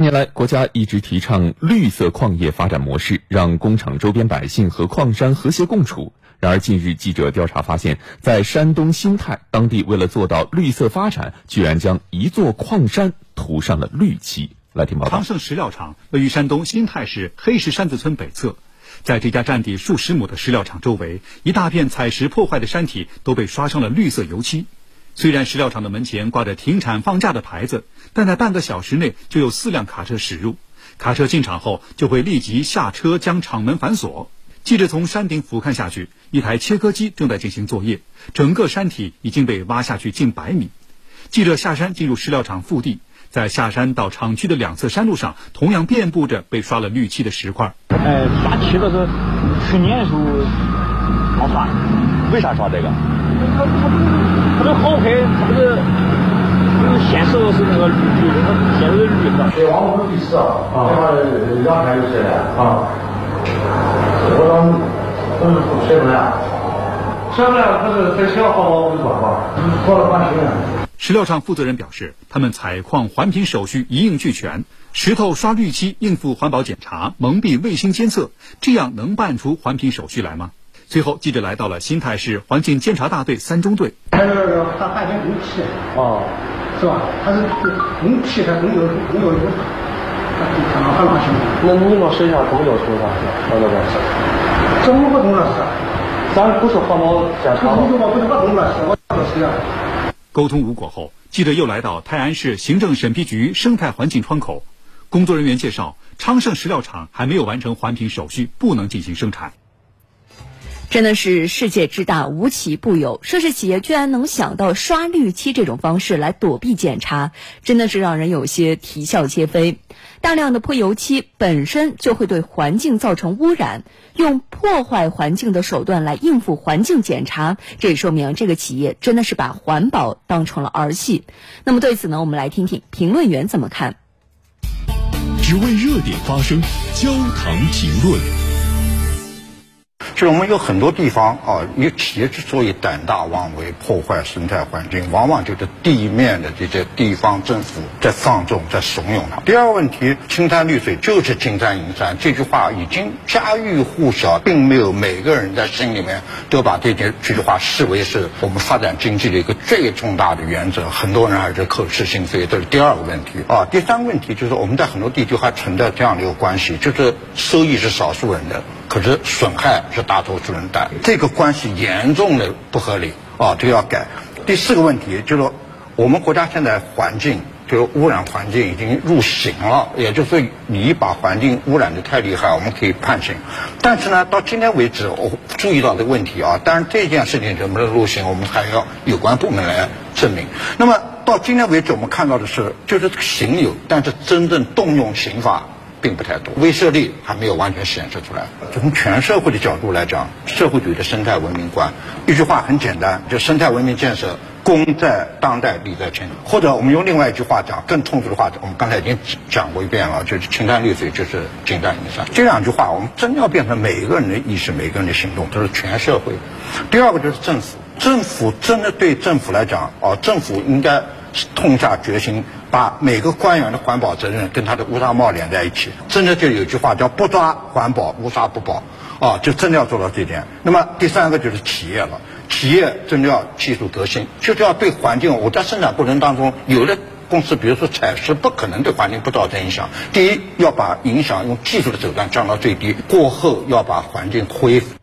近年来，国家一直提倡绿色矿业发展模式，让工厂周边百姓和矿山和谐共处。然而，近日记者调查发现，在山东新泰，当地为了做到绿色发展，居然将一座矿山涂上了绿漆。来听报道。昌盛石料厂位于山东新泰市黑石山子村北侧，在这家占地数十亩的石料厂周围，一大片采石破坏的山体都被刷上了绿色油漆。虽然石料厂的门前挂着停产放假的牌子，但在半个小时内就有四辆卡车驶入。卡车进场后，就会立即下车将厂门反锁。记者从山顶俯瞰下去，一台切割机正在进行作业，整个山体已经被挖下去近百米。记者下山进入石料厂腹地，在下山到厂区的两侧山路上，同样遍布着被刷了绿漆的石块。哎，刷漆都是去年的时候好刷，为啥刷这个？它这好拍，它这个现实是那个绿绿的，它现在是绿的。对，往我们地址啊，这边两天就下来啊。我当都是舍不得，舍不得，可是再小好我没办法，做了半天。石料厂负责人表示，他们采矿环评手续一应俱全，石头刷绿漆应付环保检查，蒙蔽卫星监测，这样能办出环评手续来吗？最后，记者来到了新泰市环境监察大队三中队。还有他环境工期哦，是吧？他是工期，他工有工有有，看到很放心。那你们手下怎么要求的？那个是？怎么不懂了是？咱不是环保检查吗？不是不懂了是？我是啊。沟通无果后，记者又来到泰安市行政审批局生态环境窗口，工作人员介绍，昌盛石料厂还没有完成环评手续，不能进行生产。真的是世界之大，无奇不有。涉事企业居然能想到刷绿漆这种方式来躲避检查，真的是让人有些啼笑皆非。大量的泼油漆本身就会对环境造成污染，用破坏环境的手段来应付环境检查，这也说明这个企业真的是把环保当成了儿戏。那么对此呢，我们来听听评论员怎么看。只为热点发声，焦糖评论。就我们有很多地方啊，你企业之所以胆大妄为、破坏生态环境，往往就是地面的这些地方政府在放纵、在怂恿它。第二个问题，青山绿水就是金山银山，这句话已经家喻户晓，并没有每个人在心里面都把这句这句话视为是我们发展经济的一个最重大的原则。很多人还是口是心非，这是第二个问题啊。第三个问题就是我们在很多地区还存在这样的一个关系，就是收益是少数人的。可是损害是大多数人担，这个关系严重的不合理啊，这个要改。第四个问题就是说，我们国家现在环境就是污染环境已经入刑了，也就是说你把环境污染的太厉害，我们可以判刑。但是呢，到今天为止，我注意到这个问题啊，当然这件事情能不能入刑，我们还要有关部门来证明。那么到今天为止，我们看到的是，就是刑有，但是真正动用刑法。并不太多，威慑力还没有完全显示出来。从全社会的角度来讲，社会主义的生态文明观，一句话很简单，就生态文明建设功在当代，利在千秋。或者我们用另外一句话讲，更通俗的话，我们刚才已经讲过一遍了，就是青山绿水就是金山银山。这两句话，我们真要变成每一个人的意识，每一个人的行动，都是全社会。第二个就是政府，政府真的对政府来讲，哦，政府应该。痛下决心，把每个官员的环保责任跟他的乌纱帽连在一起，真的就有句话叫“不抓环保，乌纱不保”，啊，就真的要做到这点。那么第三个就是企业了，企业真的要技术革新，就是要对环境。我在生产过程当中，有的公司，比如说采石，不可能对环境不造成影响。第一，要把影响用技术的手段降到最低，过后要把环境恢复。